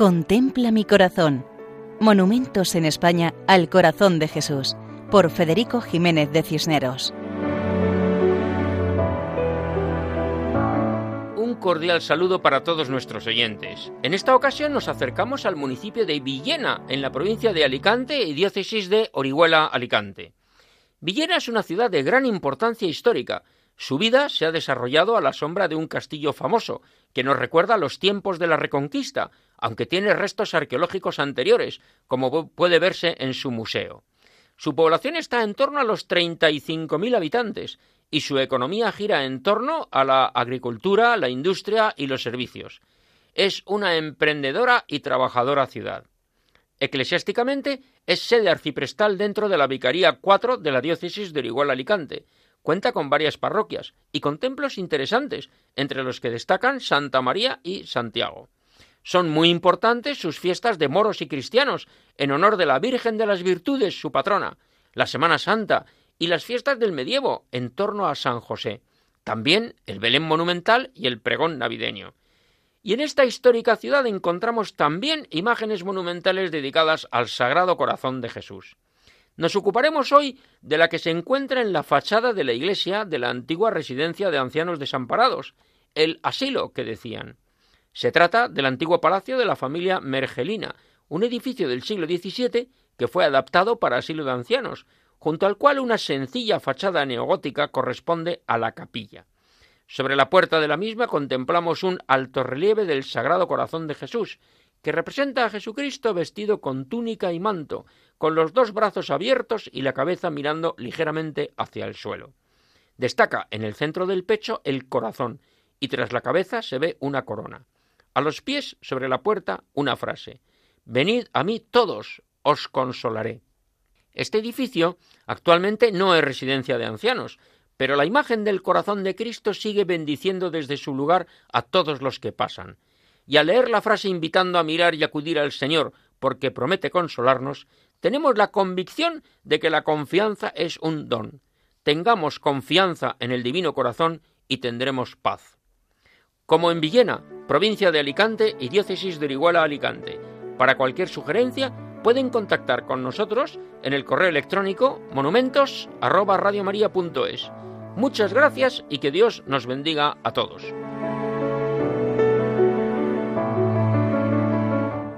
Contempla mi corazón. Monumentos en España al corazón de Jesús, por Federico Jiménez de Cisneros. Un cordial saludo para todos nuestros oyentes. En esta ocasión nos acercamos al municipio de Villena, en la provincia de Alicante y diócesis de Orihuela, Alicante. Villena es una ciudad de gran importancia histórica, su vida se ha desarrollado a la sombra de un castillo famoso, que nos recuerda los tiempos de la Reconquista, aunque tiene restos arqueológicos anteriores, como puede verse en su museo. Su población está en torno a los 35.000 habitantes y su economía gira en torno a la agricultura, la industria y los servicios. Es una emprendedora y trabajadora ciudad. Eclesiásticamente es sede arciprestal dentro de la Vicaría 4 de la diócesis de Orihuela Alicante, Cuenta con varias parroquias y con templos interesantes, entre los que destacan Santa María y Santiago. Son muy importantes sus fiestas de moros y cristianos, en honor de la Virgen de las Virtudes, su patrona, la Semana Santa y las fiestas del medievo en torno a San José. También el Belén monumental y el pregón navideño. Y en esta histórica ciudad encontramos también imágenes monumentales dedicadas al Sagrado Corazón de Jesús. Nos ocuparemos hoy de la que se encuentra en la fachada de la iglesia de la antigua residencia de ancianos desamparados, el asilo que decían. Se trata del antiguo palacio de la familia Mergelina, un edificio del siglo XVII que fue adaptado para asilo de ancianos, junto al cual una sencilla fachada neogótica corresponde a la capilla. Sobre la puerta de la misma contemplamos un alto relieve del Sagrado Corazón de Jesús, que representa a Jesucristo vestido con túnica y manto, con los dos brazos abiertos y la cabeza mirando ligeramente hacia el suelo. Destaca en el centro del pecho el corazón, y tras la cabeza se ve una corona. A los pies, sobre la puerta, una frase Venid a mí todos, os consolaré. Este edificio actualmente no es residencia de ancianos, pero la imagen del corazón de Cristo sigue bendiciendo desde su lugar a todos los que pasan y al leer la frase invitando a mirar y acudir al Señor porque promete consolarnos, tenemos la convicción de que la confianza es un don. Tengamos confianza en el Divino Corazón y tendremos paz. Como en Villena, provincia de Alicante y diócesis de Orihuela Alicante. Para cualquier sugerencia pueden contactar con nosotros en el correo electrónico monumentos@radiomaria.es. Muchas gracias y que Dios nos bendiga a todos.